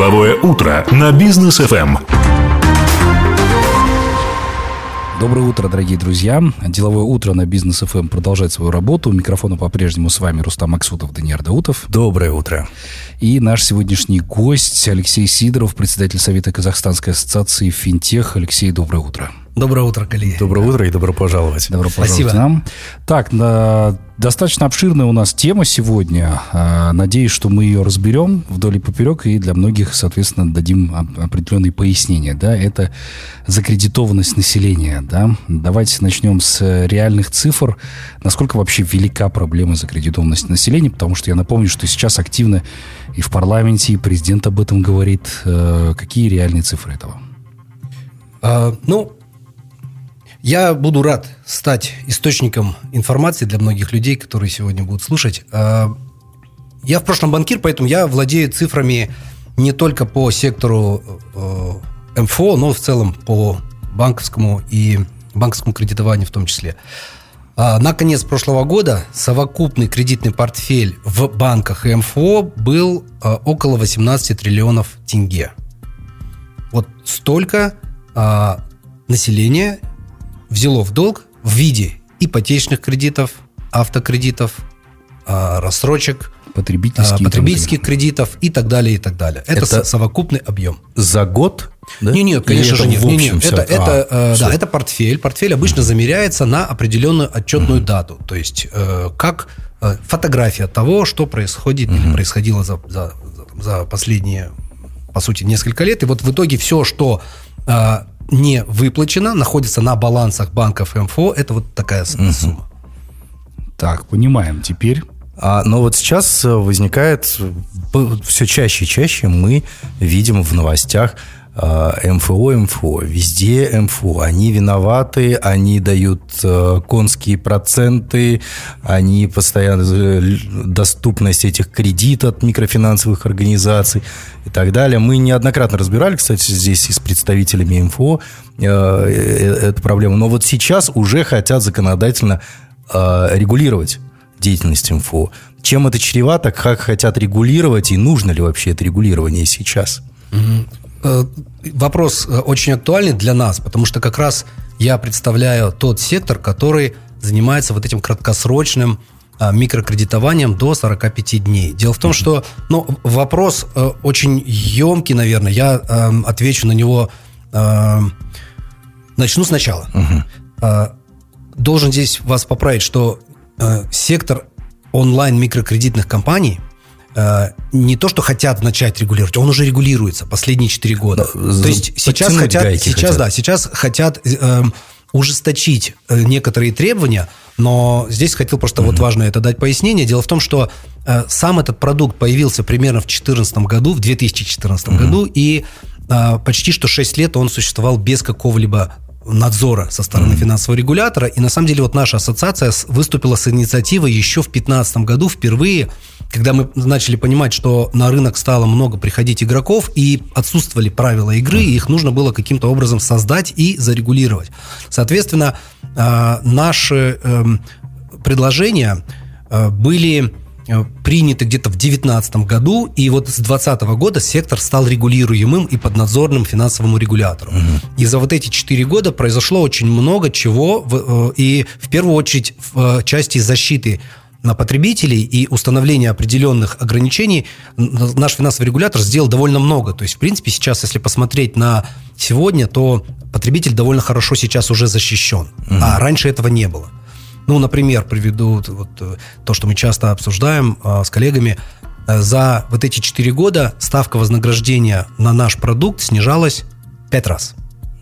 Деловое утро на бизнес ФМ. Доброе утро, дорогие друзья. Деловое утро на Бизнес ФМ продолжает свою работу. У микрофона по-прежнему с вами Рустам Максутов, Даниил Даутов. Доброе утро. И наш сегодняшний гость Алексей Сидоров, председатель Совета Казахстанской ассоциации «Финтех». Алексей, доброе утро. Доброе утро, коллеги. Доброе утро и добро пожаловать. Добро пожаловать Спасибо. нам. Так, на, достаточно обширная у нас тема сегодня. А, надеюсь, что мы ее разберем вдоль и поперек и для многих, соответственно, дадим определенные пояснения. Да? Это закредитованность населения. Да? Давайте начнем с реальных цифр. Насколько вообще велика проблема закредитованности населения? Потому что я напомню, что сейчас активно и в парламенте, и президент об этом говорит. Э, какие реальные цифры этого? А, ну, я буду рад стать источником информации для многих людей, которые сегодня будут слушать. А, я в прошлом банкир, поэтому я владею цифрами не только по сектору э, МФО, но в целом по банковскому и банковскому кредитованию в том числе. А, на конец прошлого года совокупный кредитный портфель в банках и МФО был а, около 18 триллионов тенге. Вот столько населения взяло в долг в виде ипотечных кредитов, автокредитов, а, рассрочек, потребительских, потребительских кредитов и так далее, и так далее. Это, это совокупный объем. За год? Да? Не, нет, конечно же нет. Не, нет. Это, это, а, э, да, это портфель. Портфель обычно замеряется на определенную отчетную дату. То есть, э, как э, фотография того, что происходит или происходило за, за, за последние, по сути, несколько лет. И вот в итоге все, что не выплачено, находится на балансах банков МФО. Это вот такая угу. сумма. Так, понимаем. Теперь... А, но вот сейчас э, возникает э, все чаще и чаще мы видим в новостях МФО, МФО, везде МФО. Они виноваты, они дают э, конские проценты, они постоянно э, доступность этих кредитов от микрофинансовых организаций и так далее. Мы неоднократно разбирали, кстати, здесь и с представителями МФО эту проблему. Но вот сейчас уже хотят законодательно регулировать деятельность МФО. Чем это чревато, как хотят регулировать и нужно ли вообще это регулирование сейчас? Э, вопрос э, очень актуальный для нас, потому что как раз я представляю тот сектор, который занимается вот этим краткосрочным э, микрокредитованием до 45 дней. Дело в том, что ну, вопрос очень емкий, наверное. Я э, отвечу на него. Э, начну сначала. Э, должен здесь вас поправить, что э, сектор онлайн микрокредитных компаний – Э, не то, что хотят начать регулировать, он уже регулируется последние 4 года. Да, то есть сейчас хотят, сейчас, хотят. да, сейчас хотят э, ужесточить э, некоторые требования, но здесь хотел просто угу. вот важно это дать пояснение. Дело в том, что э, сам этот продукт появился примерно в 2014 году, в 2014 угу. году, и э, почти что 6 лет он существовал без какого-либо надзора со стороны mm-hmm. финансового регулятора. И на самом деле вот наша ассоциация выступила с инициативой еще в 2015 году впервые когда мы начали понимать, что на рынок стало много приходить игроков и отсутствовали правила игры, и их нужно было каким-то образом создать и зарегулировать. Соответственно, а, наши эм, предложения э, были приняты где-то в 2019 году, и вот с 2020 года сектор стал регулируемым и поднадзорным финансовому регулятору. Угу. И за вот эти 4 года произошло очень много чего, э, и в первую очередь в части защиты на потребителей и установление определенных ограничений наш финансовый регулятор сделал довольно много. То есть, в принципе, сейчас, если посмотреть на сегодня, то потребитель довольно хорошо сейчас уже защищен. Угу. А раньше этого не было. Ну, например, приведу вот, э, то, что мы часто обсуждаем а, с коллегами. Э, за вот эти 4 года ставка вознаграждения на наш продукт снижалась 5 раз.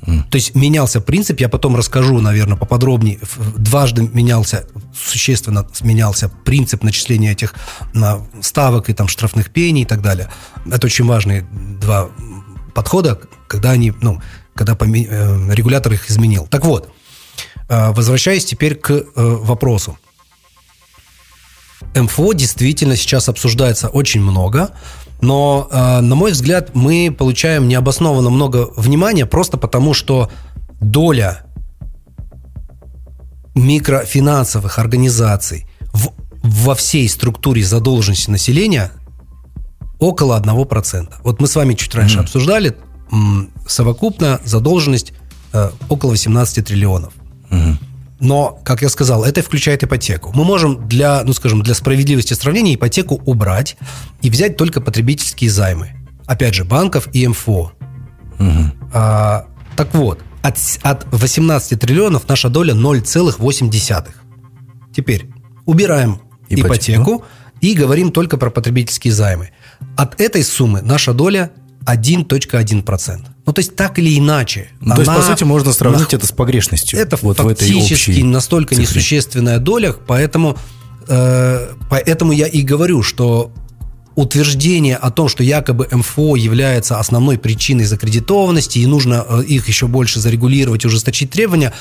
То есть менялся принцип, я потом расскажу, наверное, поподробнее. Дважды менялся, существенно менялся принцип начисления этих ставок и там штрафных пений и так далее. Это очень важные два подхода, когда они, ну, когда регулятор их изменил. Так вот, возвращаясь теперь к э, вопросу. МФО действительно сейчас обсуждается очень много. Но, э, на мой взгляд, мы получаем необоснованно много внимания просто потому, что доля микрофинансовых организаций в, во всей структуре задолженности населения около 1%. Вот мы с вами чуть раньше обсуждали, м, совокупно задолженность э, около 18 триллионов. Но, как я сказал, это включает ипотеку. Мы можем для, ну скажем, для справедливости сравнения ипотеку убрать и взять только потребительские займы. Опять же, банков и МФО. А, так вот, от, от 18 триллионов наша доля 0,8. Теперь убираем Ипотеку. ипотеку, и говорим только про потребительские займы. От этой суммы наша доля 1,1%. Ну, то есть, так или иначе. Ну, то есть, по она сути, можно сравнить это с погрешностью. это вот в этой фактически настолько цифре. несущественная доля, поэтому, э, поэтому я и говорю, что утверждение о том, что якобы МФО является основной причиной закредитованности и нужно э, их еще больше зарегулировать, ужесточить требования,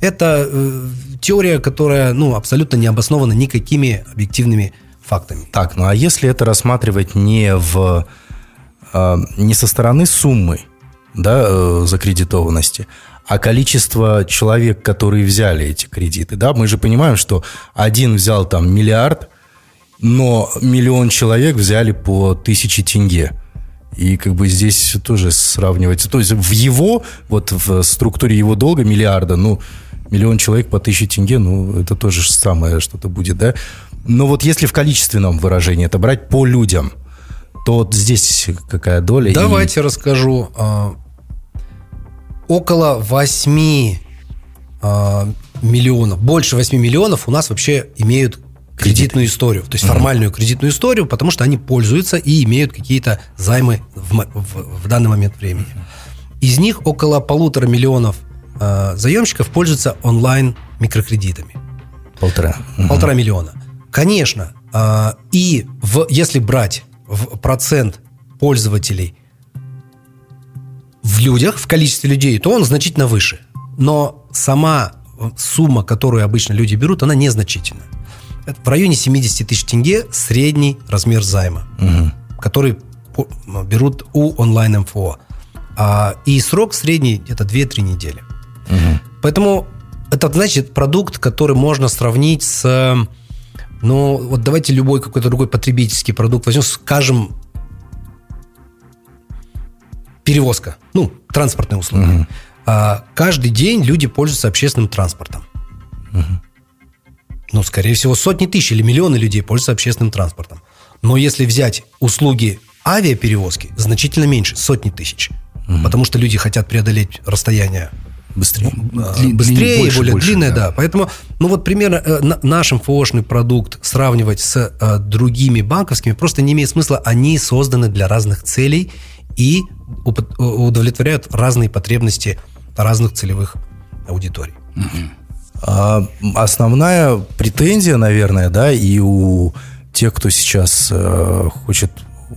это э, теория, которая ну, абсолютно не обоснована никакими объективными фактами. Так, ну а если это рассматривать не в э, не со стороны суммы, да, э, закредитованности, а количество человек, которые взяли эти кредиты, да, мы же понимаем, что один взял там миллиард, но миллион человек взяли по тысяче тенге. И как бы здесь тоже сравнивать. То есть в его, вот в структуре его долга миллиарда, ну, миллион человек по тысяче тенге, ну, это тоже самое что-то будет, да? Но вот если в количественном выражении это брать по людям, то вот здесь какая доля? И- Давайте расскажу. Около 8 а, миллионов, больше 8 миллионов у нас вообще имеют кредитную историю, то есть формальную кредитную историю, потому что они пользуются и имеют какие-то займы в, в- в данный момент времени. Из них около полутора миллионов а, заемщиков пользуются онлайн микрокредитами. Полтора. Полтора миллиона. Конечно. а, И в, если брать в процент пользователей в людях, в количестве людей, то он значительно выше. Но сама э, сумма, которую обычно люди берут, она незначительная. Это в районе 70 тысяч тенге средний размер займа, который по- берут у онлайн-МФО. А, и срок средний где-то 2-3 недели. Поэтому это, значит, продукт, который можно сравнить с... Ну, вот давайте любой какой-то другой потребительский продукт возьмем, скажем, перевозка, ну, транспортные услуги. А, каждый день люди пользуются общественным транспортом. Ну, скорее всего, сотни тысяч или миллионы людей пользуются общественным транспортом. Но если взять услуги авиаперевозки, значительно меньше, сотни тысяч. Потому что люди хотят преодолеть расстояние Быстрее. а, Дли- быстрее, больше, более больше, длинное, да. да. Поэтому, ну вот примерно э, на- наш МФОшный продукт сравнивать с э, другими банковскими просто не имеет смысла. Они созданы для разных целей и удовлетворяют разные потребности разных целевых аудиторий. А, Основная претензия, наверное, да, и у тех, кто сейчас э, хочет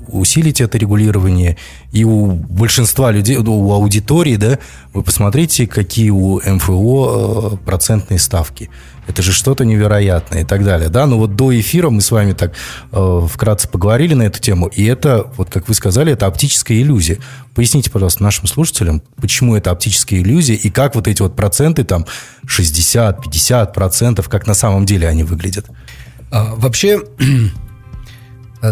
усилить это регулирование, и у большинства людей, у аудитории, да, вы посмотрите, какие у МФО э, процентные ставки. Это же что-то невероятное и так далее, да. Но вот до эфира мы с вами так э, вкратце поговорили на эту тему, и это, вот как вы сказали, это оптическая иллюзия. Поясните, пожалуйста, нашим слушателям, почему это оптическая иллюзия и как вот эти вот проценты, там 60-50 процентов, как на самом деле они выглядят. А, Вообще,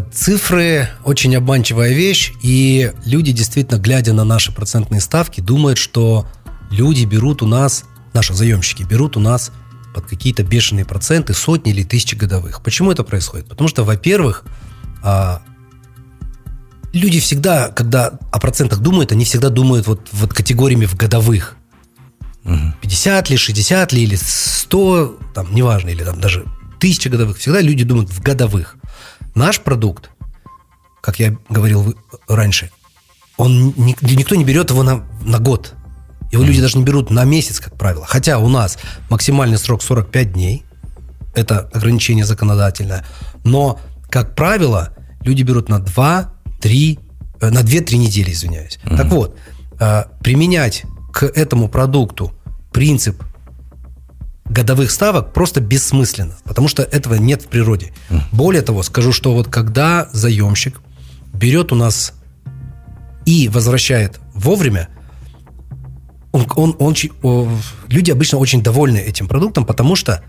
цифры очень обманчивая вещь, и люди, действительно, глядя на наши процентные ставки, думают, что люди берут у нас, наши заемщики берут у нас под какие-то бешеные проценты, сотни или тысячи годовых. Почему это происходит? Потому что, во-первых, а, люди всегда, когда о процентах думают, они всегда думают вот, вот категориями в годовых. 50 ли, 60 ли, или 100, там, неважно, или там даже тысяча годовых. Всегда люди думают в годовых. Наш продукт, как я говорил раньше, он ни- никто не берет его на, на год. Его люди даже не берут на месяц, как правило. Хотя у нас максимальный срок 45 дней. Это ограничение законодательное. Но, как правило, люди берут на 2, 3, э, на 2-3 недели, извиняюсь. Так вот, э, применять к этому продукту принцип годовых ставок просто бессмысленно, потому что этого нет в природе. Более того, скажу, что вот когда заемщик берет у нас и возвращает вовремя, он, он- он люди обычно очень довольны этим продуктом, потому что,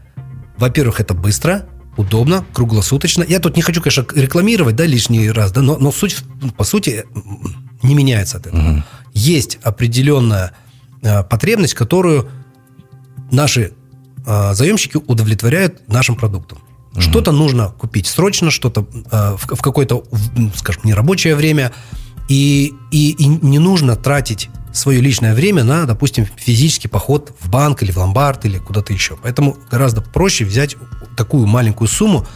во-первых, это быстро, удобно, круглосуточно. Я тут не хочу, конечно, рекламировать, да, лишний раз, да, но, но суть, по сути, не меняется от этого. Угу. Есть определенная э, потребность, которую наши заемщики удовлетворяют нашим продуктом. Угу. Что-то нужно купить срочно, что-то э, в, в какое-то, скажем, нерабочее время, и, и, и не нужно тратить свое личное время на, допустим, физический поход в банк или в ломбард или куда-то еще. Поэтому гораздо проще взять такую маленькую сумму.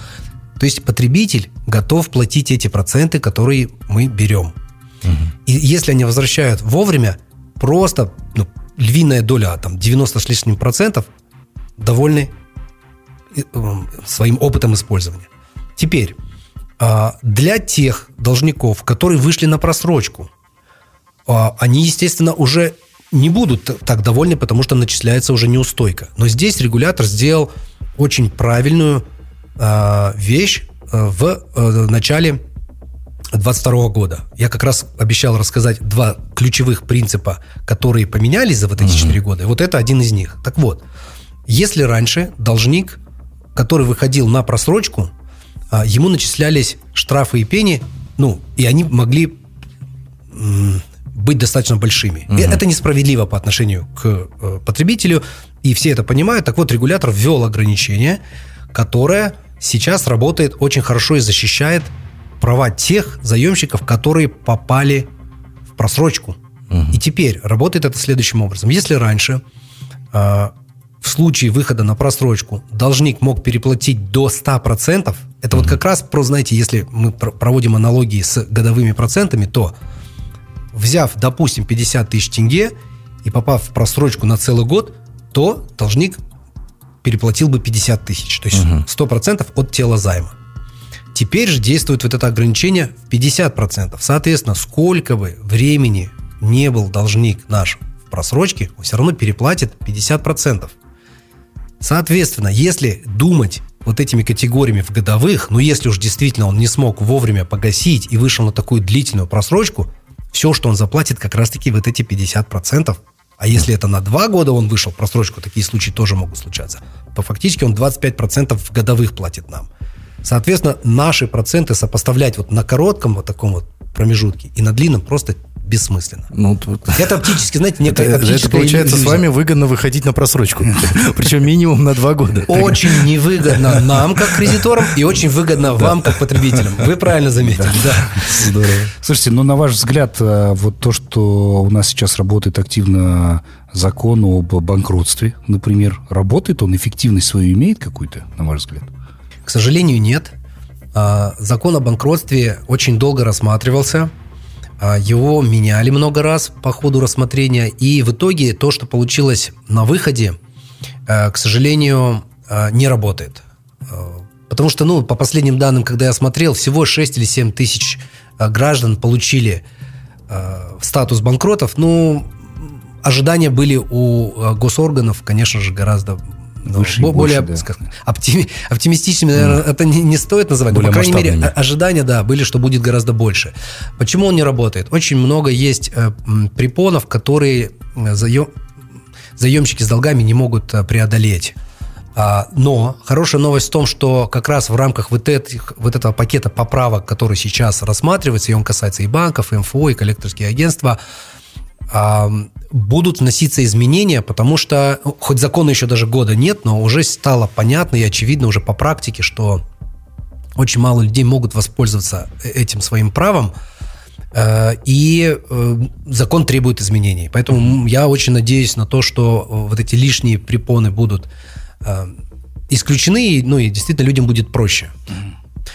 То есть потребитель готов платить эти проценты, которые мы берем. Угу. И если они возвращают вовремя, просто ну, львиная доля, там 90 с лишним процентов, довольны э, своим опытом использования. Теперь, а, для тех должников, которые вышли на просрочку, а, они, естественно, уже не будут так довольны, потому что начисляется уже неустойка. Но здесь регулятор сделал очень правильную а, вещь в начале 2022 года. Я как раз обещал рассказать два ключевых принципа, которые поменялись за вот эти четыре года. И вот это один из них. Так вот, если раньше должник, который выходил на просрочку, а, ему начислялись штрафы и пени, ну, и они могли быть достаточно большими. Угу. Это несправедливо по отношению к э, потребителю, и все это понимают. Так вот, регулятор ввел ограничение, которое сейчас работает очень хорошо и защищает права тех заемщиков, которые попали в просрочку. Угу. И теперь работает это следующим образом. Если раньше э, в случае выхода на просрочку должник мог переплатить до 100%, это вот как раз про, знаете, если мы проводим аналогии с годовыми процентами, то взяв, допустим, 50 тысяч тенге и попав в просрочку на целый год, то должник переплатил бы 50 тысяч, то есть угу. 100% от тела займа. Теперь же действует вот это ограничение в 50%. Соответственно, сколько бы времени не был должник наш в просрочке, он все равно переплатит 50%. Соответственно, если думать вот этими категориями в годовых, ну если уж действительно он не смог вовремя погасить и вышел на такую длительную просрочку, все, что он заплатит, как раз-таки вот эти 50%. А если это на два года он вышел в просрочку, такие случаи тоже могут случаться, то фактически он 25% в годовых платит нам. Соответственно, наши проценты сопоставлять вот на коротком вот таком вот промежутке и на длинном просто бессмысленно. Ну, тут... Это оптически, знаете, некая это, это получается иллюзия. с вами выгодно выходить на просрочку. Причем минимум на два года. Очень невыгодно нам, как кредиторам, и очень выгодно вам, как потребителям. Вы правильно заметили. Да. Здорово. Слушайте, ну, на ваш взгляд, э, вот то, что у нас сейчас работает активно закон об банкротстве, например, работает он, эффективность свою имеет какую-то, на ваш взгляд? К сожалению, нет. А, закон о банкротстве очень долго рассматривался. А, его меняли много раз по ходу рассмотрения, и в итоге то, что получилось на выходе, а, к сожалению, а, не работает. Потому что, ну, по последним данным, когда я смотрел, всего 6 или 7 тысяч граждан получили статус банкротов. Ну, ожидания были у госорганов, конечно же, гораздо ну, выше более больше, да. оптими, оптимистичными, наверное, mm. это не, не стоит называть. Более но, по крайней мере, ожидания, да, были, что будет гораздо больше. Почему он не работает? Очень много есть э, препонов, которые э, заем, заемщики с долгами не могут э, преодолеть. А, но хорошая новость в том, что как раз в рамках вот, этих, вот этого пакета поправок, который сейчас рассматривается, и он касается и банков, и МФО, и коллекторские агентства, будут вноситься изменения, потому что, ну, хоть закона еще даже года нет, но уже стало понятно и очевидно уже по практике, что очень мало людей могут воспользоваться э, этим своим правом, э, и э, закон требует изменений. Поэтому я очень надеюсь на то, что вот эти лишние препоны будут исключены, ну и действительно людям будет проще.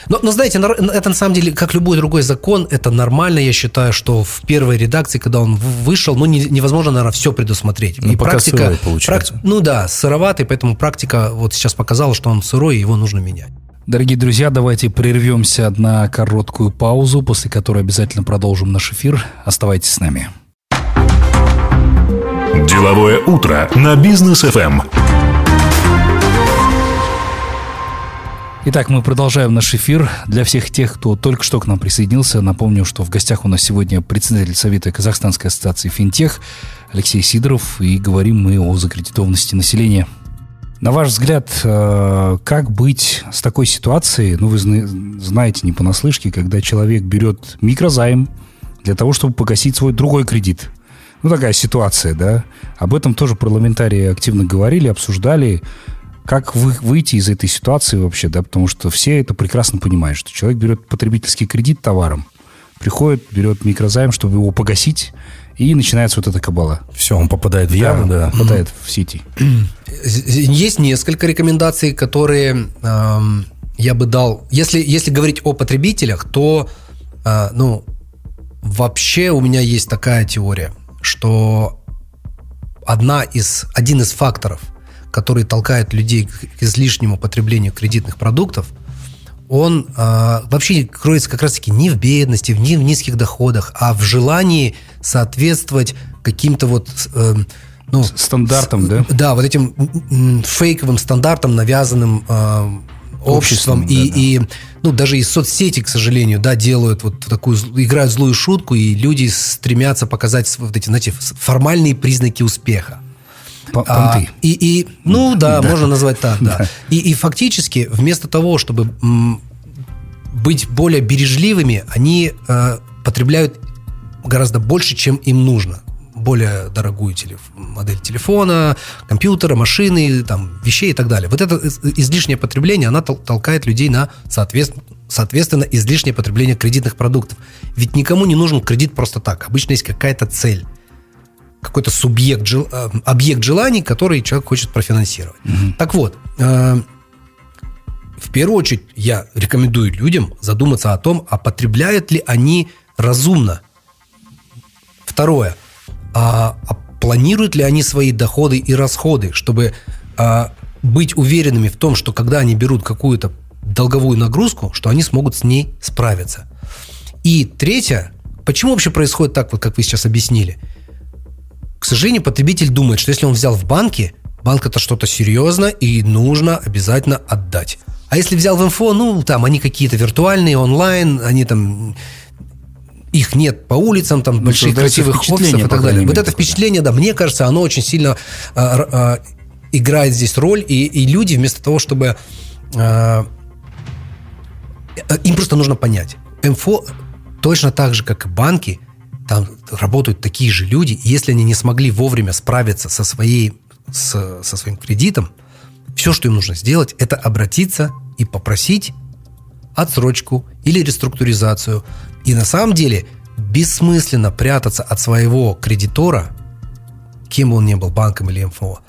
Но, но знаете, это на самом деле, как любой другой закон, это нормально. Я считаю, что в первой редакции, когда он вышел, ну, не, невозможно, наверное, все предусмотреть. Ну, и практика, практи, ну да, сыроватый, поэтому практика вот сейчас показала, что он сырой, и его нужно менять. Дорогие друзья, давайте прервемся на короткую паузу, после которой обязательно продолжим наш эфир. Оставайтесь с нами. Деловое утро на бизнес ФМ. Итак, мы продолжаем наш эфир. Для всех тех, кто только что к нам присоединился, напомню, что в гостях у нас сегодня председатель Совета Казахстанской ассоциации «Финтех» Алексей Сидоров, и говорим мы о закредитованности населения. На ваш взгляд, э, как быть с такой ситуацией? Ну, вы знаете не понаслышке, когда человек берет микрозайм для того, чтобы погасить свой другой кредит. Ну, такая ситуация, да. Об этом тоже парламентарии активно говорили, обсуждали. Как вы, выйти из этой ситуации вообще, да? Потому что все это прекрасно понимают, что человек берет потребительский кредит товаром, приходит, берет микрозайм, чтобы его погасить, и начинается вот эта кабала. Все, он попадает в яму, да. да. Попадает в сети. Есть несколько рекомендаций, которые эм, я бы дал. Если, если говорить о потребителях, то э, ну, вообще у меня есть такая теория, что одна из, один из факторов, который толкает людей к излишнему потреблению кредитных продуктов – он э, вообще кроется как раз-таки не в бедности, не в низких доходах, а в желании соответствовать каким-то вот... Э, ну, стандартам, с, да? Да, вот этим фейковым стандартам, навязанным э, обществом. обществом и, да, да. и, ну, даже и соцсети, к сожалению, да, делают вот такую, играют злую шутку, и люди стремятся показать вот эти, знаете, формальные признаки успеха. Понты. А, и, и, ну да, да, можно назвать так, да. И, и фактически вместо того, чтобы м, быть более бережливыми, они э, потребляют гораздо больше, чем им нужно. Более дорогую телеф... модель телефона, компьютера, машины, там, вещей и так далее. Вот это излишнее потребление, она толкает людей на соответственно, соответственно излишнее потребление кредитных продуктов. Ведь никому не нужен кредит просто так. Обычно есть какая-то цель какой-то субъект, э, объект желаний, который человек хочет профинансировать. Угу. Так вот, э, в первую очередь я рекомендую людям задуматься о том, а потребляют ли они разумно. Второе, а, а планируют ли они свои доходы и расходы, чтобы а, быть уверенными в том, что когда они берут какую-то долговую нагрузку, что они смогут с ней справиться. И третье, почему вообще происходит так, вот как вы сейчас объяснили – к сожалению, потребитель думает, что если он взял в банке, банк это что-то серьезно и нужно обязательно отдать. А если взял в МФО, ну, там они какие-то виртуальные, онлайн, они там их нет по улицам, там ну, больших красивых офисов и так далее. Вот это впечатление, да, мне кажется, оно очень сильно а, а, играет здесь роль, и, и люди вместо того, чтобы а, им просто нужно понять, МФО точно так же, как и банки, там работают такие же люди, и если они не смогли вовремя справиться со, своей, с, со своим кредитом, все, что им нужно сделать, это обратиться и попросить отсрочку или реструктуризацию. И на самом деле бессмысленно прятаться от своего кредитора, кем бы он ни был, банком или МФО,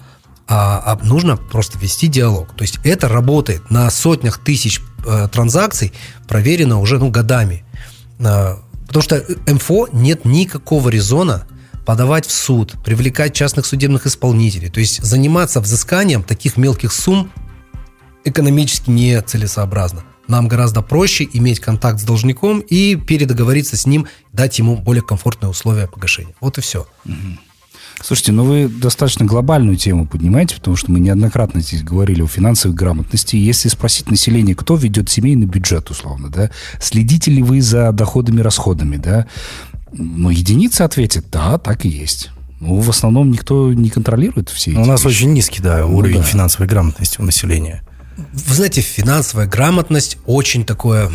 а, а нужно просто вести диалог. То есть это работает на сотнях тысяч э, транзакций, проверено уже ну, годами. Э, Потому что МФО нет никакого резона подавать в суд, привлекать частных судебных исполнителей. То есть заниматься взысканием таких мелких сумм экономически нецелесообразно. Нам гораздо проще иметь контакт с должником и передоговориться с ним, дать ему более комфортные условия погашения. Вот и все. Угу. Слушайте, ну вы достаточно глобальную тему поднимаете, потому что мы неоднократно здесь говорили о финансовой грамотности. Если спросить население, кто ведет семейный бюджет, условно, да, следите ли вы за доходами и расходами, да, ну, единицы ответят, да, так и есть. Ну, в основном никто не контролирует все эти У нас вещи. очень низкий, да, уровень ну, да. финансовой грамотности у населения. Вы знаете, финансовая грамотность очень такое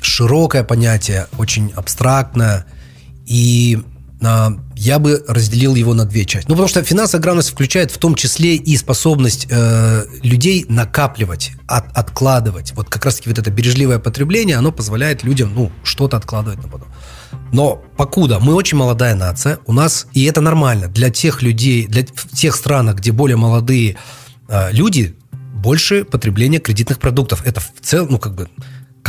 широкое понятие, очень абстрактное. И я бы разделил его на две части. Ну, потому что финансовая грамотность включает в том числе и способность э, людей накапливать, от, откладывать. Вот как раз-таки вот это бережливое потребление, оно позволяет людям, ну, что-то откладывать на потом. Но покуда мы очень молодая нация, у нас, и это нормально, для тех людей, для тех стран, где более молодые э, люди, больше потребления кредитных продуктов. Это в целом, ну, как бы,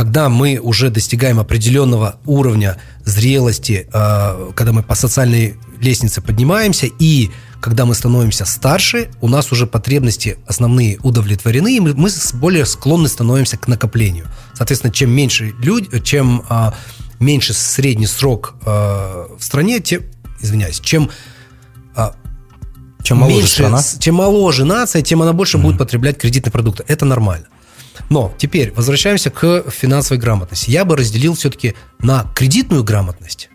когда мы уже достигаем определенного уровня зрелости, э, когда мы по социальной лестнице поднимаемся, и когда мы становимся старше, у нас уже потребности основные удовлетворены, и мы, более склонны становимся к накоплению. Соответственно, чем меньше люди, чем э, меньше средний срок э, в стране, тем, извиняюсь, чем чем моложе меньше, страна, чем моложе нация, тем она больше mm-hmm. будет потреблять кредитные продукты. Это нормально. Но теперь возвращаемся к финансовой грамотности. Я бы разделил все-таки на кредитную грамотность,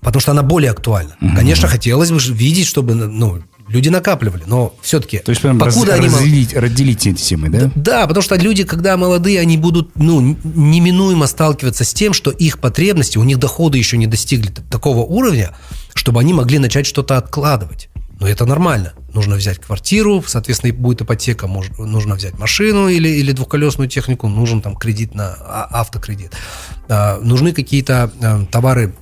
потому что она более актуальна. Угу. Конечно, хотелось бы видеть, чтобы ну, люди накапливали, но все-таки То есть, прям раз- покуда они мол- разделить, разделить эти темы, да? да, потому что люди, когда молодые, они будут ну, неминуемо сталкиваться с тем, что их потребности, у них доходы еще не достигли такого уровня, чтобы они могли начать что-то откладывать. Но это нормально. Нужно взять квартиру, соответственно, будет ипотека, мож- нужно взять машину или, или двухколесную технику, нужен там кредит на а- автокредит. А, нужны какие-то а, товары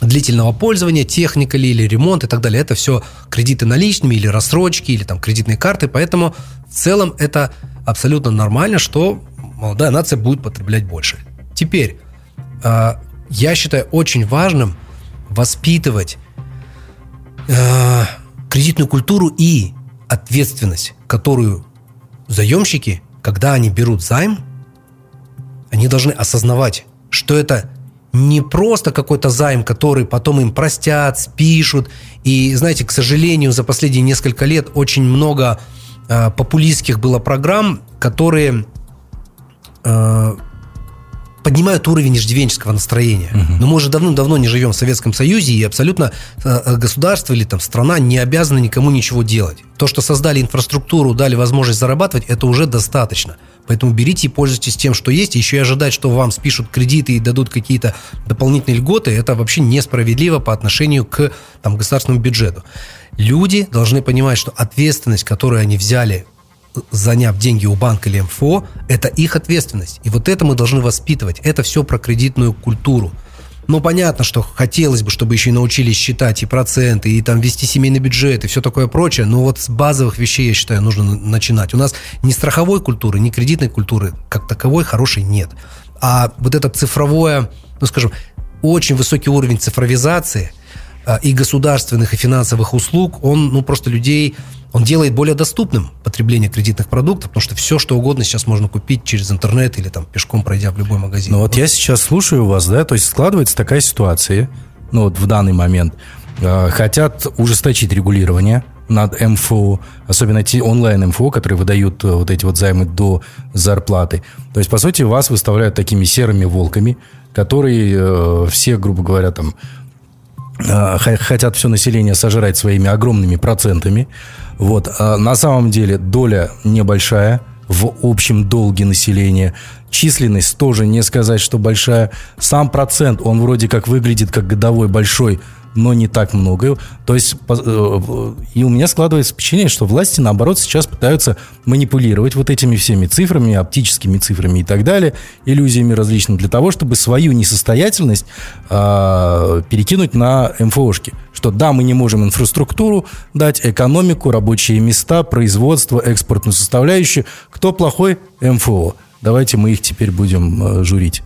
длительного пользования, техника ли или ремонт и так далее. Это все кредиты наличными или рассрочки, или там кредитные карты. Поэтому в целом это абсолютно нормально, что молодая нация будет потреблять больше. Теперь, э, я считаю очень важным воспитывать э, кредитную культуру и ответственность, которую заемщики, когда они берут займ, они должны осознавать, что это не просто какой-то займ, который потом им простят, спишут. И, знаете, к сожалению, за последние несколько лет очень много э, популистских было программ, которые э, поднимают уровень иждивенческого настроения. Но мы уже давным-давно не живем в Советском Союзе, и абсолютно э, государство или там страна не обязаны никому ничего делать. То, что создали инфраструктуру, дали возможность зарабатывать, это уже достаточно. Поэтому берите и пользуйтесь тем, что есть. Еще и ожидать, что вам спишут кредиты и дадут какие-то дополнительные льготы, это вообще несправедливо по отношению к там, государственному бюджету. Люди должны понимать, что ответственность, которую они взяли заняв деньги у банка или МФО, это их ответственность. И вот это мы должны воспитывать. Это все про кредитную культуру. Ну, понятно, что хотелось бы, чтобы еще и научились считать и проценты, и там вести семейный бюджет, и все такое прочее. Но вот с базовых вещей, я считаю, нужно начинать. У нас ни страховой культуры, ни кредитной культуры как таковой хорошей нет. А вот это цифровое, ну, скажем, очень высокий уровень цифровизации и государственных, и финансовых услуг, он, ну, просто людей, он делает более доступным потребление кредитных продуктов, потому что все, что угодно сейчас можно купить через интернет или там пешком пройдя в любой магазин. Ну вот я сейчас слушаю вас, да, то есть складывается такая ситуация, ну вот в данный момент, э, хотят ужесточить регулирование над МФО, особенно те онлайн-МФО, которые выдают э, вот эти вот займы до зарплаты. То есть, по сути, вас выставляют такими серыми волками, которые э, все, грубо говоря, там э, хотят все население сожрать своими огромными процентами. Вот. А на самом деле доля небольшая в общем долге населения. Численность тоже не сказать, что большая. Сам процент, он вроде как выглядит как годовой большой, но не так много. То есть, э, и у меня складывается впечатление, что власти, наоборот, сейчас пытаются манипулировать вот этими всеми цифрами, оптическими цифрами и так далее, иллюзиями различными, для того, чтобы свою несостоятельность а, перекинуть на МФОшки. Что да, мы не можем инфраструктуру дать, экономику, рабочие места, производство, экспортную составляющую. Кто плохой? МФО. Давайте мы их теперь будем э, журить.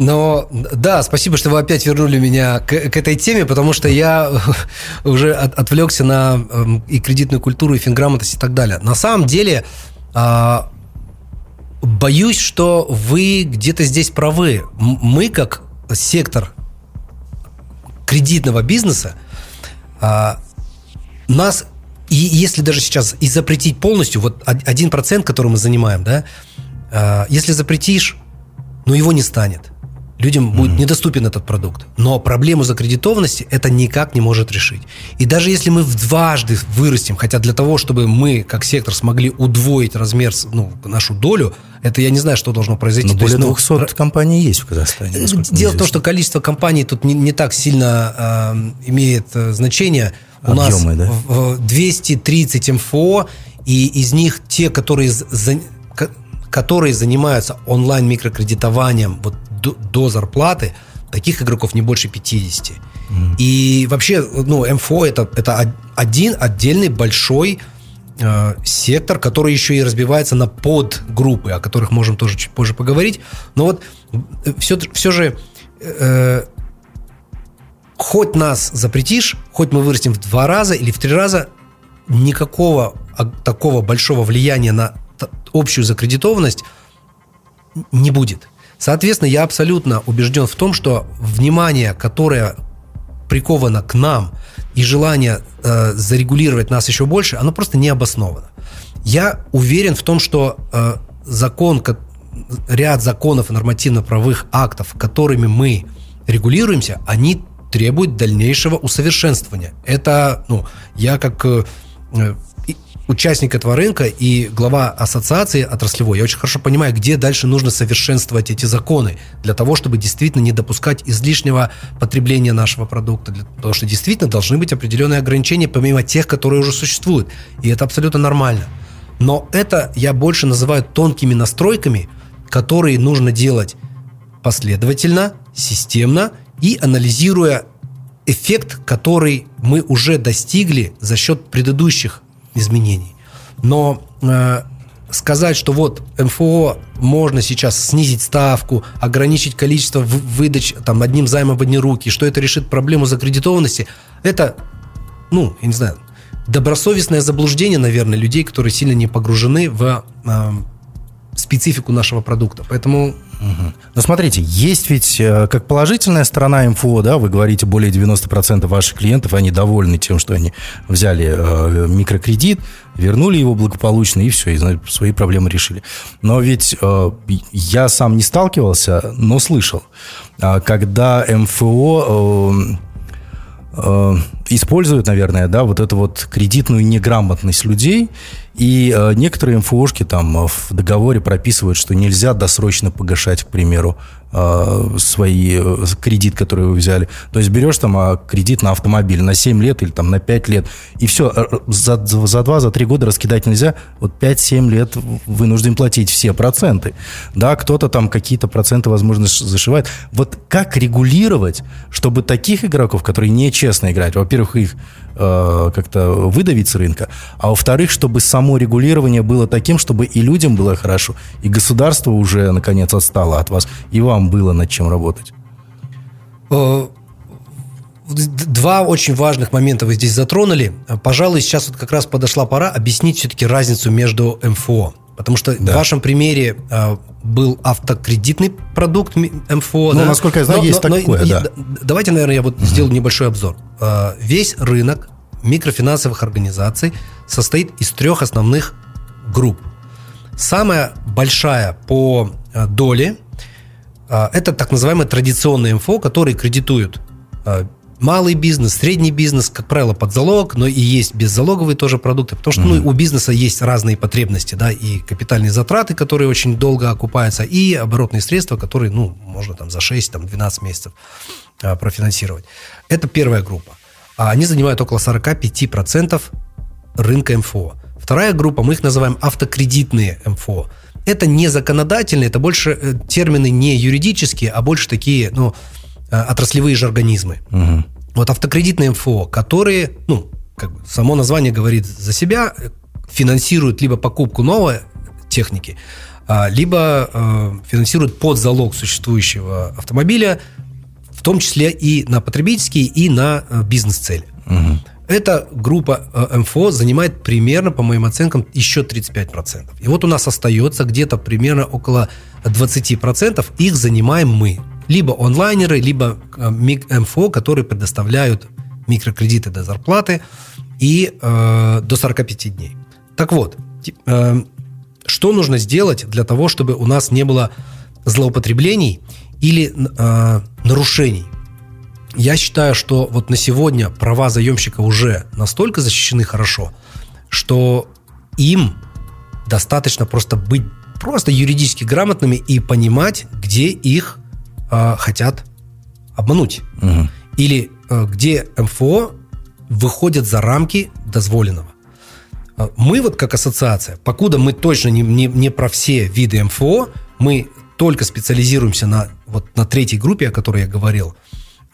Но да, спасибо, что вы опять вернули меня к, к этой теме, потому что я уже от- отвлекся на эм, и кредитную культуру, и финграмотность и так далее. На самом деле, а, боюсь, что вы где-то здесь правы. Мы, как сектор кредитного бизнеса, а, нас, и если даже сейчас и запретить полностью, вот од- один процент, который мы занимаем, да, а, если запретишь, но его не станет. Людям будет недоступен этот продукт. Но проблему закредитованности это никак не может решить. И даже если мы в дважды вырастем, хотя для того, чтобы мы, как сектор, смогли удвоить размер, ну, нашу долю, это я не знаю, что должно произойти. Но То есть, более ну, 200 компаний есть в Казахстане. мне Дело в том, что количество компаний тут не, не так сильно э, имеет э, значение. У Объемы, нас да? в- в 230 МФО, и из них те, которые, за- ко- которые занимаются онлайн-микрокредитованием вот до, до зарплаты, таких игроков не больше 50. И вообще, ну, МФО это, это од- один отдельный большой э, сектор, который еще и разбивается на подгруппы, о которых можем тоже чуть позже поговорить. Но вот все, все же э, хоть нас запретишь, хоть мы вырастем в два раза или в три раза, никакого такого большого влияния на общую закредитованность не будет. Соответственно, я абсолютно убежден в том, что внимание, которое приковано к нам и желание э, зарегулировать нас еще больше, оно просто не обосновано. Я уверен в том, что э, закон, ко- ряд законов и нормативно-правовых актов, которыми мы регулируемся, они требуют дальнейшего усовершенствования. Это, ну, я как э, э, участник этого рынка и глава ассоциации отраслевой, я очень хорошо понимаю, где дальше нужно совершенствовать эти законы для того, чтобы действительно не допускать излишнего потребления нашего продукта. Для, потому что действительно должны быть определенные ограничения, помимо тех, которые уже существуют. И это абсолютно нормально. Но это я больше называю тонкими настройками, которые нужно делать последовательно, системно и анализируя эффект, который мы уже достигли за счет предыдущих изменений. Но э, сказать, что вот МФО можно сейчас снизить ставку, ограничить количество выдач там, одним займом в одни руки, что это решит проблему закредитованности, это, ну, я не знаю, добросовестное заблуждение, наверное, людей, которые сильно не погружены в э, специфику нашего продукта. Поэтому Но смотрите, есть ведь э, как положительная сторона МФО, да, вы говорите, более 90% ваших клиентов, они довольны тем, что они взяли э, микрокредит, вернули его благополучно и все, и свои проблемы решили. Но ведь э, я сам не сталкивался, но слышал, э, когда МФО... Э, э, используют, наверное, да, вот эту вот кредитную неграмотность людей и э, некоторые МФОшки там э, в договоре прописывают, что нельзя досрочно погашать, к примеру, э, свои э, кредит, который вы взяли. То есть берешь там э, кредит на автомобиль на 7 лет или там на 5 лет, и все, э, за, за 2, за 3 года раскидать нельзя. Вот 5-7 лет вынужден платить все проценты. Да, кто-то там какие-то проценты, возможно, зашивает. Вот как регулировать, чтобы таких игроков, которые нечестно играют, во-первых, их Э, как-то выдавить с рынка, а во-вторых, чтобы само регулирование было таким, чтобы и людям было хорошо, и государство уже, наконец, отстало от вас, и вам было над чем работать. Э, два очень важных момента вы здесь затронули. Пожалуй, сейчас вот как раз подошла пора объяснить все-таки разницу между МФО. Потому что да. в вашем примере э, был автокредитный продукт МФО. Ну, да? насколько я знаю, но, есть но, такое, но, да. Давайте, наверное, я вот угу. сделаю небольшой обзор. Э, весь рынок микрофинансовых организаций состоит из трех основных групп. Самая большая по э, доле э, это так называемые традиционные МФО, которые кредитуют э, малый бизнес, средний бизнес, как правило, под залог, но и есть беззалоговые тоже продукты, потому что ну, у бизнеса есть разные потребности, да, и капитальные затраты, которые очень долго окупаются, и оборотные средства, которые, ну, можно там за 6, там, 12 месяцев а, профинансировать. Это первая группа. А они занимают около 45% рынка МФО. Вторая группа, мы их называем автокредитные МФО. Это не законодательные, это больше э, термины не юридические, а больше такие, ну, Э, отраслевые же организмы. Угу. Вот автокредитные МФО, которые, ну, как бы само название говорит за себя, финансируют либо покупку новой техники, а, либо э, финансируют под залог существующего автомобиля, в том числе и на потребительские, и на э, бизнес-цели. Угу. Эта группа МФО занимает примерно, по моим оценкам, еще 35%. И вот у нас остается где-то примерно около 20%. Их занимаем мы либо онлайнеры, либо э, МФО, которые предоставляют микрокредиты до зарплаты и э, до 45 дней. Так вот, э, что нужно сделать для того, чтобы у нас не было злоупотреблений или э, нарушений? Я считаю, что вот на сегодня права заемщика уже настолько защищены хорошо, что им достаточно просто быть просто юридически грамотными и понимать, где их э, хотят обмануть. Угу. Или э, где МФО выходят за рамки дозволенного. Мы вот как ассоциация, покуда мы точно не, не, не про все виды МФО, мы только специализируемся на, вот, на третьей группе, о которой я говорил,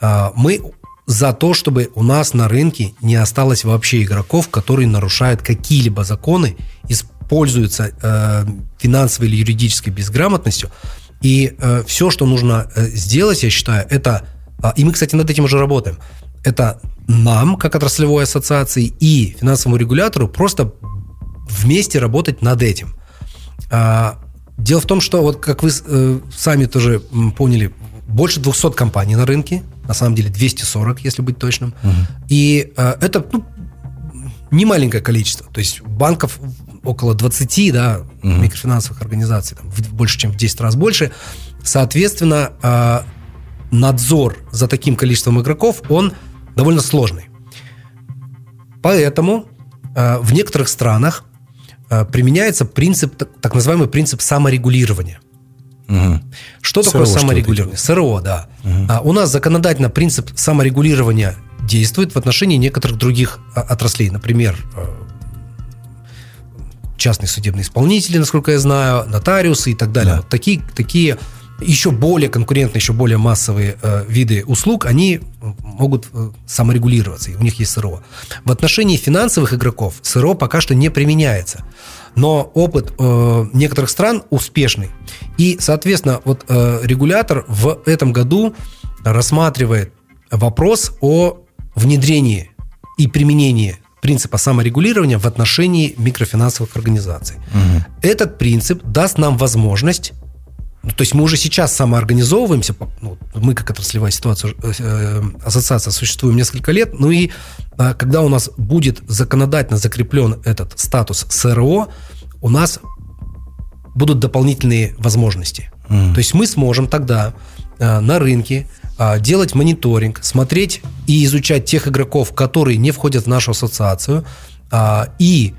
э, мы за то, чтобы у нас на рынке не осталось вообще игроков, которые нарушают какие-либо законы, используются э, финансовой или юридической безграмотностью, и э, все, что нужно э, сделать, я считаю, это, э, и мы, кстати, над этим уже работаем, это нам, как отраслевой ассоциации и финансовому регулятору, просто вместе работать над этим. А, дело в том, что, вот как вы э, сами тоже поняли, больше 200 компаний на рынке, на самом деле 240, если быть точным. Угу. И э, это ну, не маленькое количество. То есть банков около 20, да, угу. микрофинансовых организаций, там, в, больше, чем в 10 раз больше. Соответственно, э, надзор за таким количеством игроков, он довольно сложный. Поэтому э, в некоторых странах применяется принцип, так- называемый принцип саморегулирования. Мгм. Что СРО, такое что саморегулирование? СРО, да. А, у нас законодательно принцип саморегулирования действует в отношении некоторых других а, отраслей. Например, э, частные судебные исполнители, насколько я знаю, нотариусы и так далее. Да. Вот такие, такие еще более конкурентные, еще более массовые э, виды услуг, они э, могут э, саморегулироваться, и у них есть СРО. В отношении финансовых игроков СРО пока что не применяется. Но опыт э, некоторых стран успешный. И, соответственно, вот э, регулятор в этом году рассматривает вопрос о внедрении и применении принципа саморегулирования в отношении микрофинансовых организаций. Этот принцип даст нам возможность ну, то есть мы уже сейчас самоорганизовываемся, ну, мы как отраслевая ситуация, э, э, ассоциация существуем несколько лет, ну и э, когда у нас будет законодательно закреплен этот статус СРО, у нас будут дополнительные возможности. То есть мы сможем тогда э, на рынке делать мониторинг, смотреть и изучать тех игроков, которые не входят в нашу ассоциацию, и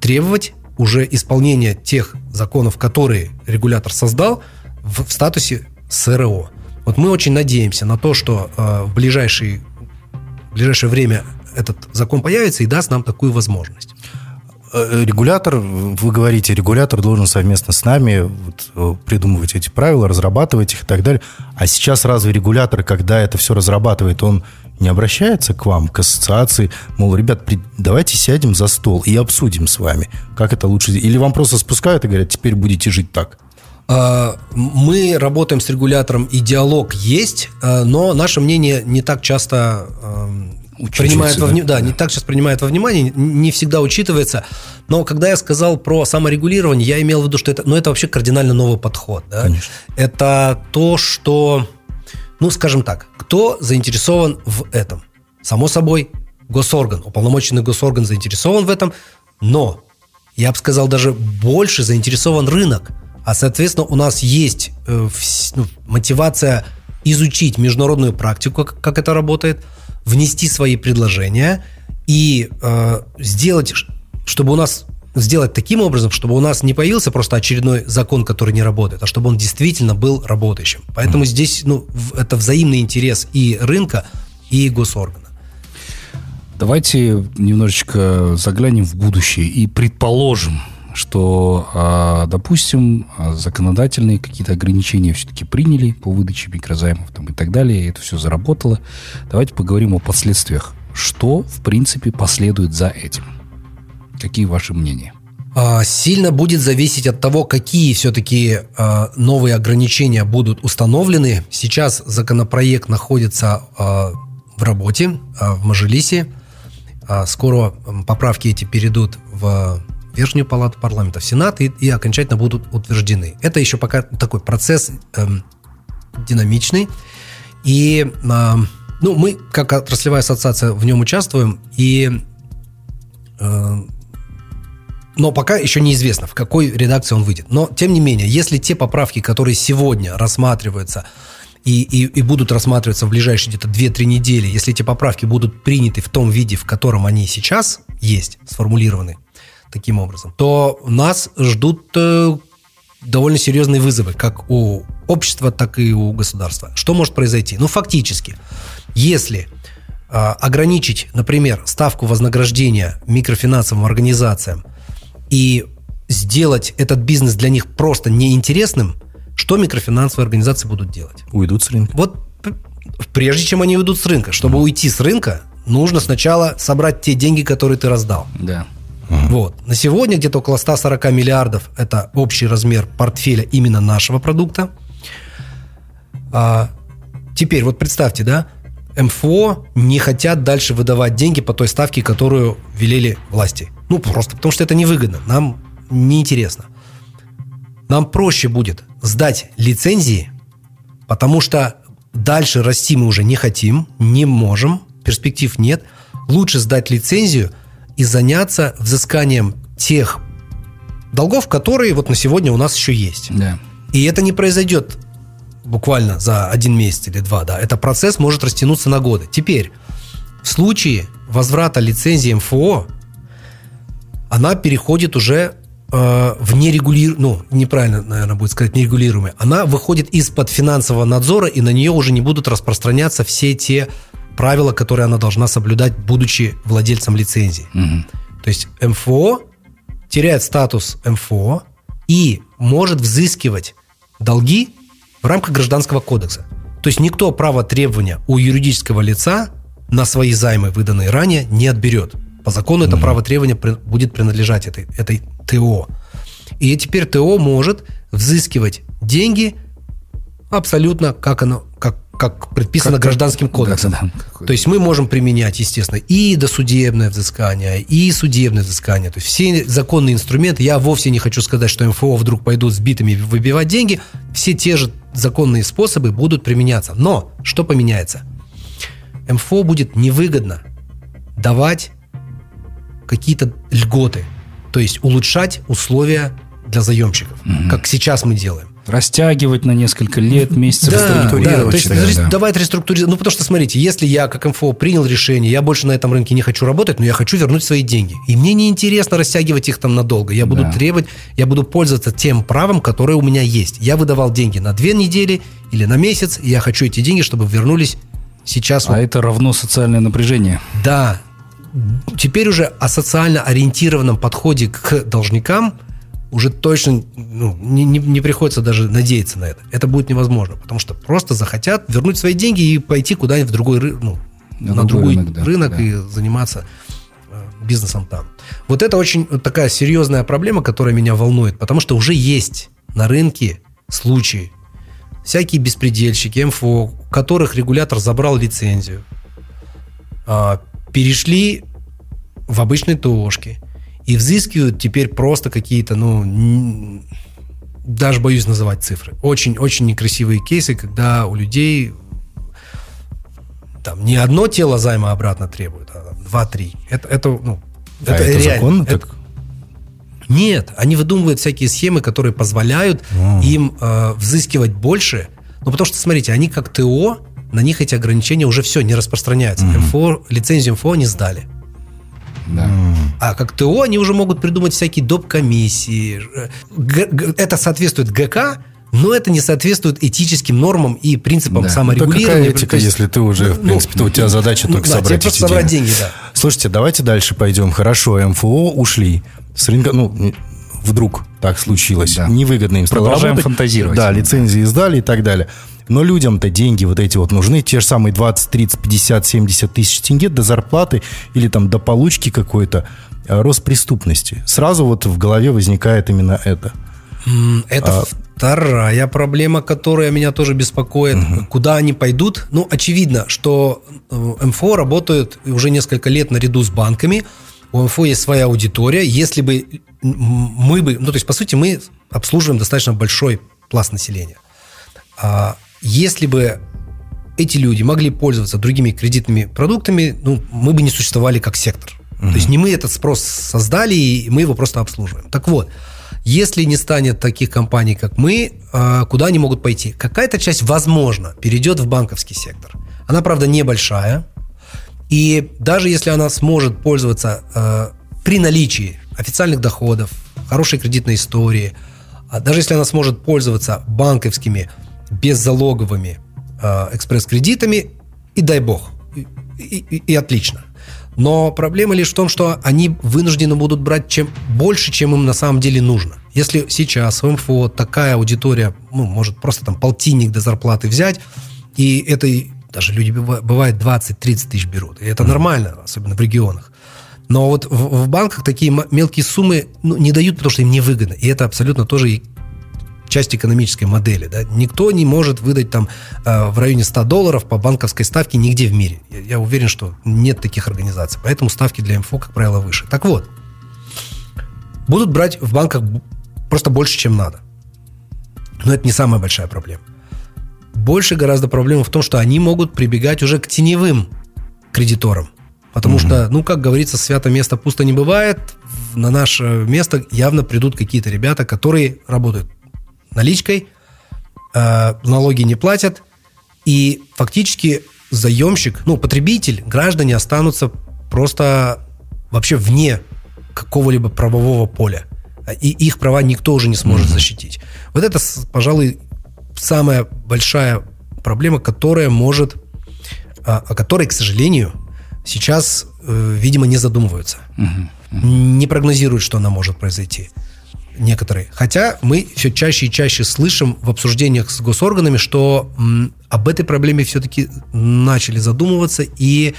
требовать уже исполнения тех законов, которые регулятор создал, в, в статусе СРО. Вот мы очень надеемся на то, что э, в ближайший, в ближайшее время этот закон появится и даст нам такую возможность. Э, Регулятор, вы говорите, регулятор должен совместно с нами вот, э, придумывать эти правила, разрабатывать их и так далее. А сейчас разве регулятор, когда это все разрабатывает, он не обращается к вам, к ассоциации, мол, ребят, при- давайте сядем за стол и обсудим с вами, как это лучше... Или вам просто спускают и говорят, теперь будете жить так? А, Мы работаем с регулятором, и диалог есть, а, но наше мнение не так часто эм, Учитывается, принимает во да? да, не так сейчас принимает во внимание, не всегда учитывается. Но когда я сказал про саморегулирование, я имел в виду, что это, ну, это вообще кардинально новый подход. Да? Конечно. Это то, что, ну, скажем так, кто заинтересован в этом? Само собой, госорган, уполномоченный госорган заинтересован в этом, но я бы сказал, даже больше заинтересован рынок. А, соответственно, у нас есть э, вс- ну, мотивация изучить международную практику, как, как это работает, внести свои предложения и э, сделать, чтобы у нас сделать таким образом, чтобы у нас не появился просто очередной закон, который не работает, а чтобы он действительно был работающим. Поэтому здесь ну, это взаимный интерес и рынка, и госоргана. Давайте немножечко заглянем в будущее и предположим, что, а, допустим, законодательные какие-то ограничения все-таки приняли по выдаче микрозаймов там, и так далее, и это все заработало. Давайте поговорим о последствиях. Что, в принципе, последует за этим? Какие ваши мнения? А, Сильно будет зависеть от того, какие все-таки а, новые ограничения будут установлены. Сейчас законопроект находится в работе в Мажилисе. Скоро поправки эти перейдут в Верхнюю палату парламента, в Сенат и, и окончательно будут утверждены. Это еще пока такой процесс эм, динамичный. И а, ну, мы, как отраслевая ассоциация, в нем участвуем. И э, но пока еще неизвестно, в какой редакции он выйдет. Но, тем не менее, если те поправки, которые сегодня рассматриваются и, и, и будут рассматриваться в ближайшие где-то 2-3 недели, если эти поправки будут приняты в том виде, в котором они сейчас есть, сформулированы таким образом, то нас ждут э, довольно серьезные вызовы, как у общества, так и у государства. Что может произойти? Ну, фактически, если э, ограничить, например, ставку вознаграждения микрофинансовым организациям и сделать этот бизнес для них просто неинтересным, что микрофинансовые организации будут делать? Уйдут с рынка. Вот прежде чем они уйдут с рынка, чтобы уйти с рынка, нужно сначала собрать те деньги, которые ты раздал. Да. Вот. На сегодня где-то около 140 миллиардов – это общий размер портфеля именно нашего продукта. А, теперь вот представьте, да, МФО не хотят дальше выдавать деньги по той ставке, которую велели власти. Ну, просто потому что это невыгодно, нам неинтересно. Нам проще будет сдать лицензии, потому что дальше расти мы уже не хотим, не можем, перспектив нет. Лучше сдать лицензию и заняться взысканием тех долгов, которые вот на сегодня у нас еще есть. Да. И это не произойдет буквально за один месяц или два, да. Это процесс может растянуться на годы. Теперь, в случае возврата лицензии МФО, она переходит уже э, в нерегулируемый, ну, неправильно, наверное, будет сказать, нерегулируемый. Она выходит из-под финансового надзора, и на нее уже не будут распространяться все те правила, которые она должна соблюдать, будучи владельцем лицензии. То есть МФО теряет статус МФО и может взыскивать долги в рамках Гражданского кодекса. То есть никто право требования у юридического лица на свои займы, выданные ранее, не отберет. По закону это право требования будет принадлежать этой, этой ТО. И теперь ТО может взыскивать деньги абсолютно как оно, как, как предписано Как- гражданским кодексом. Да, да, То есть мы можем применять, естественно, и досудебное взыскание, и судебное взыскание. То есть все законные инструменты. Я вовсе не хочу сказать, что МФО вдруг пойдут с битами выбивать деньги. Все те же законные способы будут применяться. Но что поменяется? МФО будет невыгодно давать какие-то льготы. То есть улучшать условия для заемщиков, как сейчас мы делаем. Растягивать на несколько лет, месяцев. Да, да, то есть Да, да. давать реструктуризацию. Ну, потому что, смотрите, если я как МФО принял решение, я больше на этом рынке не хочу работать, но я хочу вернуть свои деньги. И мне неинтересно растягивать их там надолго. Я буду Да. требовать, я буду пользоваться тем правом, которое у меня есть. Я выдавал деньги на две недели или на месяц, и я хочу эти деньги, чтобы вернулись сейчас. А вот. это равно социальное напряжение. Да. Теперь уже о социально ориентированном подходе к должникам уже точно ну, не, не- не приходится даже надеяться на это. Это будет невозможно, потому что просто захотят вернуть свои деньги и пойти куда-нибудь в другой ну, На на, другой другой рынок, да, рынок да. и заниматься э, бизнесом там. Вот это очень такая серьезная проблема, которая меня волнует, потому что уже есть на рынке случаи, всякие беспредельщики, МФО, у которых регулятор забрал лицензию, а, перешли в обычные ТОшки и взыскивают теперь просто какие-то, ну, даже боюсь называть цифры. Очень-очень некрасивые кейсы, когда у людей там не одно тело займа обратно требует, а там два-три. Это, это, ну, А это реально. законно Это- так? нет, они выдумывают всякие схемы, которые позволяют им э, взыскивать больше. Ну, потому что, смотрите, они как ТО, на них эти ограничения уже все, не распространяются. МФО, лицензию МФО они сдали. Да. А как ТО они уже могут придумать всякие доп. комиссии. Э, Это соответствует ГК, но это не соответствует этическим нормам и принципам Да. Да саморегулирования. какая этика, если ты уже, в ну, принципе, у тебя задача ну, только да, тебе собрать просто эти собрать деньги. деньги, да. Слушайте, давайте дальше пойдем. Хорошо, МФО ушли. С рынка, ну, вдруг так случилось. Да. Невыгодно им стало Продолжаем работать. фантазировать. Да, лицензии сдали и так далее. Но людям-то деньги вот эти вот нужны, те же самые 20, 30, 50, 70 тысяч тенге до зарплаты или там до получки какой-то, а, рост преступности. Сразу вот в голове возникает именно это. Это А- вторая проблема, которая меня тоже беспокоит. Куда они пойдут? Ну, очевидно, что э, МФО работают уже несколько лет наряду с банками. У МФО есть своя аудитория. Если бы мы бы... Ну, то есть, по сути, мы обслуживаем достаточно большой пласт населения. А если бы эти люди могли пользоваться другими кредитными продуктами, ну, мы бы не существовали как сектор. То есть не мы этот спрос создали, и мы его просто обслуживаем. Так вот, если не станет таких компаний, как мы, а, куда они могут пойти? Какая-то часть, возможно, перейдет в банковский сектор. Она, правда, небольшая. И даже если она сможет пользоваться э, при наличии официальных доходов, хорошей кредитной истории, а даже если она сможет пользоваться банковскими беззалоговыми э, экспресс-кредитами, и дай бог, и, и- и отлично. Но проблема лишь в том, что они вынуждены будут брать чем больше, чем им на самом деле нужно. Если сейчас в МФО такая аудитория, ну, может просто там полтинник до зарплаты взять, и это даже люди быва- бывает 20-30 тысяч берут. И это нормально, особенно в регионах. Но вот в, в банках такие мелкие суммы ну, не дают, потому что им невыгодно. И это абсолютно тоже часть экономической модели. Да? Никто не может выдать там э, в районе 100 долларов по банковской ставке нигде в мире. Я, я уверен, что нет таких организаций. Поэтому ставки для МФО, как правило, выше. Так вот, будут брать в банках просто больше, чем надо. Но это не самая большая проблема. Больше гораздо проблема в том, что они могут прибегать уже к теневым кредиторам. Потому что, ну, как говорится, свято место пусто не бывает. На наше место явно придут какие-то ребята, которые работают наличкой, э, налоги не платят, и фактически заемщик, ну, потребитель, граждане останутся просто вообще вне какого-либо правового поля. И их права никто уже не сможет mm-hmm. защитить. Вот это, пожалуй, самая большая проблема, которая может, а, о которой, к сожалению, сейчас, э, видимо, не задумываются. Mm-hmm. Не прогнозируют, что она может произойти некоторые. Хотя мы все чаще и чаще слышим в обсуждениях с госорганами, что об этой проблеме все-таки начали задумываться, и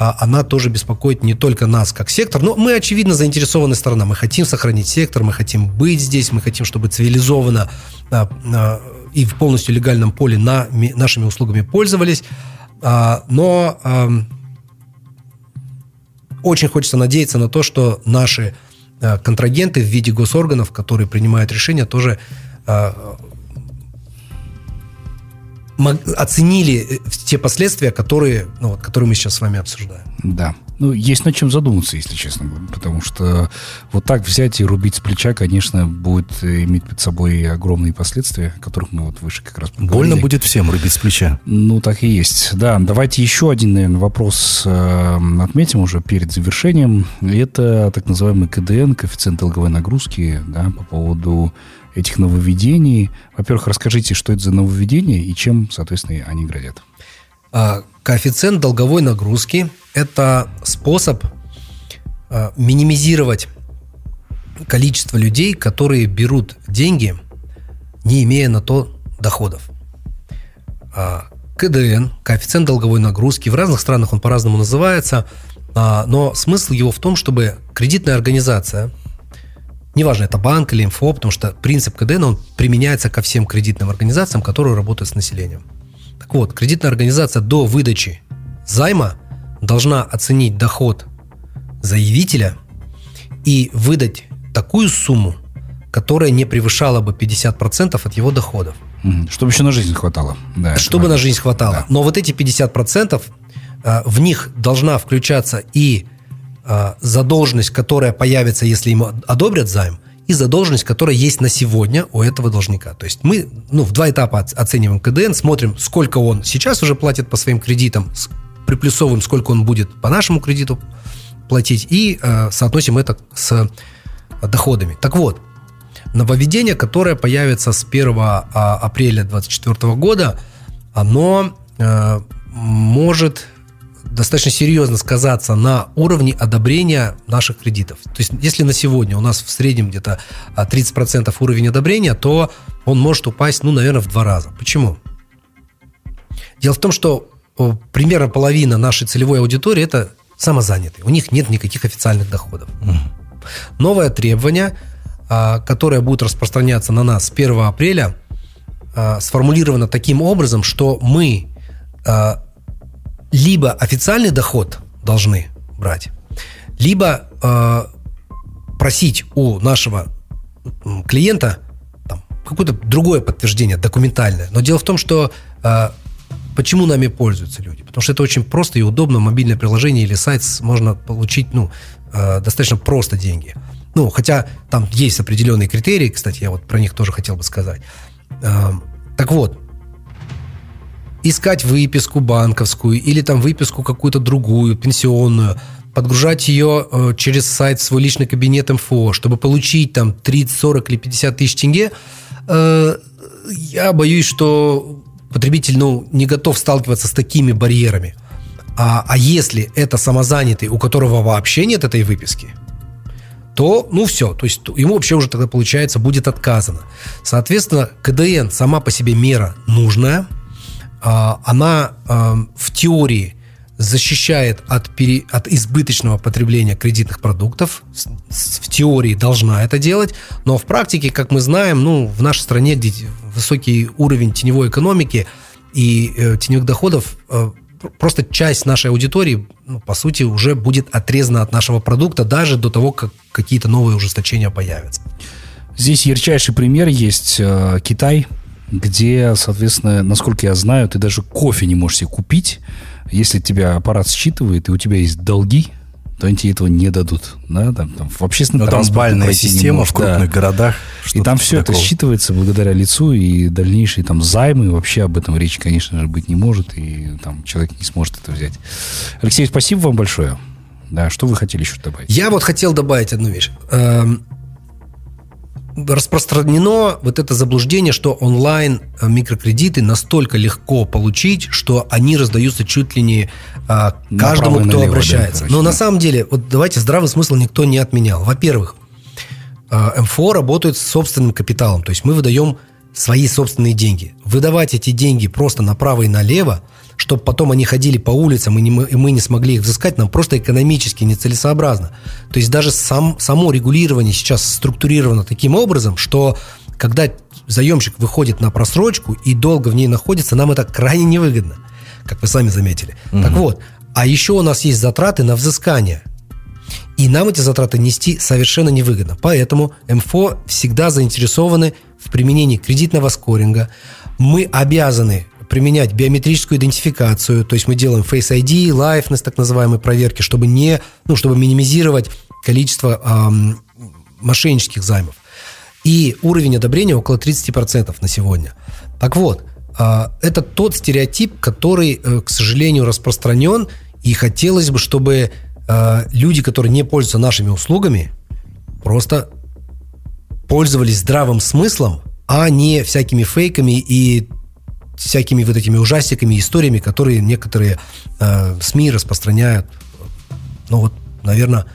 а, она тоже беспокоит не только нас как сектор, но мы, очевидно, заинтересованная сторона. Мы хотим сохранить сектор, мы хотим быть здесь, мы хотим, чтобы цивилизованно а, а, и в полностью легальном поле на, ми, нашими услугами пользовались. Но очень хочется надеяться на то, что наши контрагенты в виде госорганов, которые принимают решения, тоже э, оценили э, те последствия, которые, ну, вот, которые мы сейчас с вами обсуждаем. Да. Ну, есть над чем задуматься, если честно. Потому что вот так взять и рубить с плеча, конечно, будет иметь под собой огромные последствия, о которых мы вот выше как раз поговорили. Больно будет всем рубить с плеча. Ну, так и есть. Да, давайте еще один, наверное, вопрос э, отметим уже перед завершением. Это так называемый КДН, коэффициент долговой нагрузки, да, по поводу этих нововведений. Во-первых, расскажите, что это за нововведения и чем, соответственно, они грозят. А, коэффициент долговой нагрузки – это способ а, минимизировать количество людей, которые берут деньги, не имея на то доходов. А, КДН, коэффициент долговой нагрузки, в разных странах он по-разному называется, но смысл его в том, чтобы кредитная организация – Неважно, это банк или МФО, потому что принцип КДН, он применяется ко всем кредитным организациям, которые работают с населением. Так вот, кредитная организация до выдачи займа должна оценить доход заявителя и выдать такую сумму, которая не превышала бы 50% от его доходов. Чтобы еще на жизнь хватало. Да, Чтобы на жизнь хватало. Да. Но вот эти 50% э, в них должна включаться и Э, задолженность, которая появится, если ему одобрят займ, и задолженность, которая есть на сегодня у этого должника. То есть мы ну, в два этапа оцениваем КДН, смотрим, сколько он сейчас уже платит по своим кредитам, приплюсовываем, сколько он будет по нашему кредиту платить, и э, соотносим это с доходами. Так вот, нововведение, которое появится с 1 а, апреля 2024 года, оно э, может достаточно серьезно сказаться на уровне одобрения наших кредитов. То есть, если на сегодня у нас в среднем где-то 30% а, уровень одобрения, то он может упасть, ну, наверное, в два раза. Почему? Дело в том, что примерно половина нашей целевой аудитории – это самозанятые. У них нет никаких официальных доходов. Новое требование, а, которое будет распространяться на нас с 1 апреля, а, сформулировано таким образом, что мы либо официальный доход должны брать, либо э, просить у нашего клиента там, какое-то другое подтверждение документальное. Но дело в том, что э, почему нами пользуются люди? Потому что это очень просто и удобно. Мобильное приложение или сайт можно получить ну, э, достаточно просто деньги. Ну, хотя там есть определенные критерии, кстати, я вот про них тоже хотел бы сказать. Э, так вот, искать выписку банковскую или там выписку какую-то другую, пенсионную, подгружать ее э, через сайт свой личный кабинет МФО, чтобы получить там 30, 40 или 50 тысяч тенге, э, я боюсь, что потребитель ну, не готов сталкиваться с такими барьерами. А, а если это самозанятый, у которого вообще нет этой выписки, то, ну, все. То есть ему вообще уже тогда, получается, будет отказано. Соответственно, КДН сама по себе мера нужная – она а, в теории защищает от, пере, от избыточного потребления кредитных продуктов. В теории должна это делать, но в практике, как мы знаем, ну, в нашей стране, где высокий уровень теневой экономики и э, теневых доходов, э, просто часть нашей аудитории, ну, по сути, уже будет отрезана от нашего продукта даже до того, как какие-то новые ужесточения появятся. Здесь ярчайший пример есть э, Китай – где, соответственно, насколько я знаю, ты даже кофе не можешь себе купить, если тебя аппарат считывает, и у тебя есть долги, то они тебе этого не дадут. Да? Там, там, в общественном Но там бальная система в крупных да. городах. И там все такого. это считывается благодаря лицу, и дальнейшие там займы, вообще об этом речи, конечно же, быть не может, и там человек не сможет это взять. Алексей, спасибо вам большое. Да, что вы хотели еще добавить? Я вот хотел добавить одну вещь. Эм, распространено вот это заблуждение, что онлайн э, микрокредиты настолько легко получить, что они раздаются чуть ли не а, каждому, кто налево, обращается. Да, Но на самом деле, вот давайте здравый смысл никто не отменял. Во-первых, э, МФО работает с собственным капиталом, то есть мы выдаем свои собственные деньги. Выдавать эти деньги просто направо и налево – чтобы потом они ходили по улицам, и, не, и мы не смогли их взыскать, нам просто экономически нецелесообразно. То есть даже сам, само регулирование сейчас структурировано таким образом, что когда заемщик выходит на просрочку и долго в ней находится, нам это крайне невыгодно, как вы сами заметили. Угу. Так вот, а еще у нас есть затраты на взыскание. И нам эти затраты нести совершенно невыгодно. Поэтому МФО всегда заинтересованы в применении кредитного скоринга. Мы обязаны применять биометрическую идентификацию, то есть мы делаем Face ID, Liveness, так называемые проверки, чтобы не, ну, чтобы минимизировать количество эм, мошеннических займов. И уровень одобрения около 30% на сегодня. Так вот, э, это тот стереотип, который, э, к сожалению, распространен, и хотелось бы, чтобы э, люди, которые не пользуются нашими услугами, просто пользовались здравым смыслом, а не всякими фейками и всякими вот этими ужастиками, историями, которые некоторые э, СМИ распространяют. Ну вот, наверное,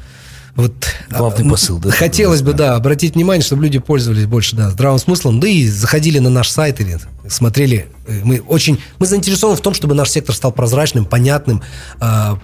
вот главный посыл, да? Хотелось бы, да, обратить внимание, чтобы люди пользовались больше, да, здравым смыслом, да и заходили на наш сайт или смотрели. Мы очень, мы заинтересованы в том, чтобы наш сектор стал прозрачным, понятным, э,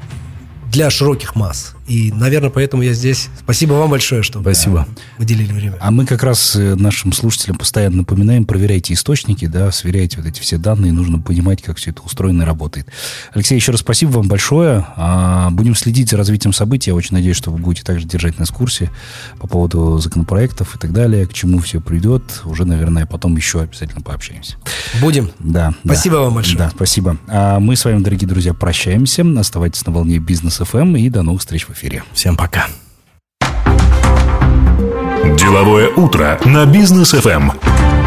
для широких масс. И, наверное, поэтому я здесь. Спасибо вам большое, что Спасибо. выделили время. А мы как раз э, нашим слушателям постоянно напоминаем, проверяйте источники, да, сверяйте вот эти все данные, нужно понимать, как все это устроено и работает. Алексей, еще раз спасибо вам большое. А, будем следить за развитием событий. Я очень надеюсь, что вы будете также держать нас в курсе по поводу законопроектов и так далее, к чему все придет. Уже, наверное, потом еще обязательно пообщаемся. Будем. Да. Спасибо да, вам большое. Да, спасибо. А мы с вами, дорогие друзья, прощаемся. Оставайтесь на волне бизнес FM и до новых встреч эфире. Всем пока. Деловое утро на бизнес FM.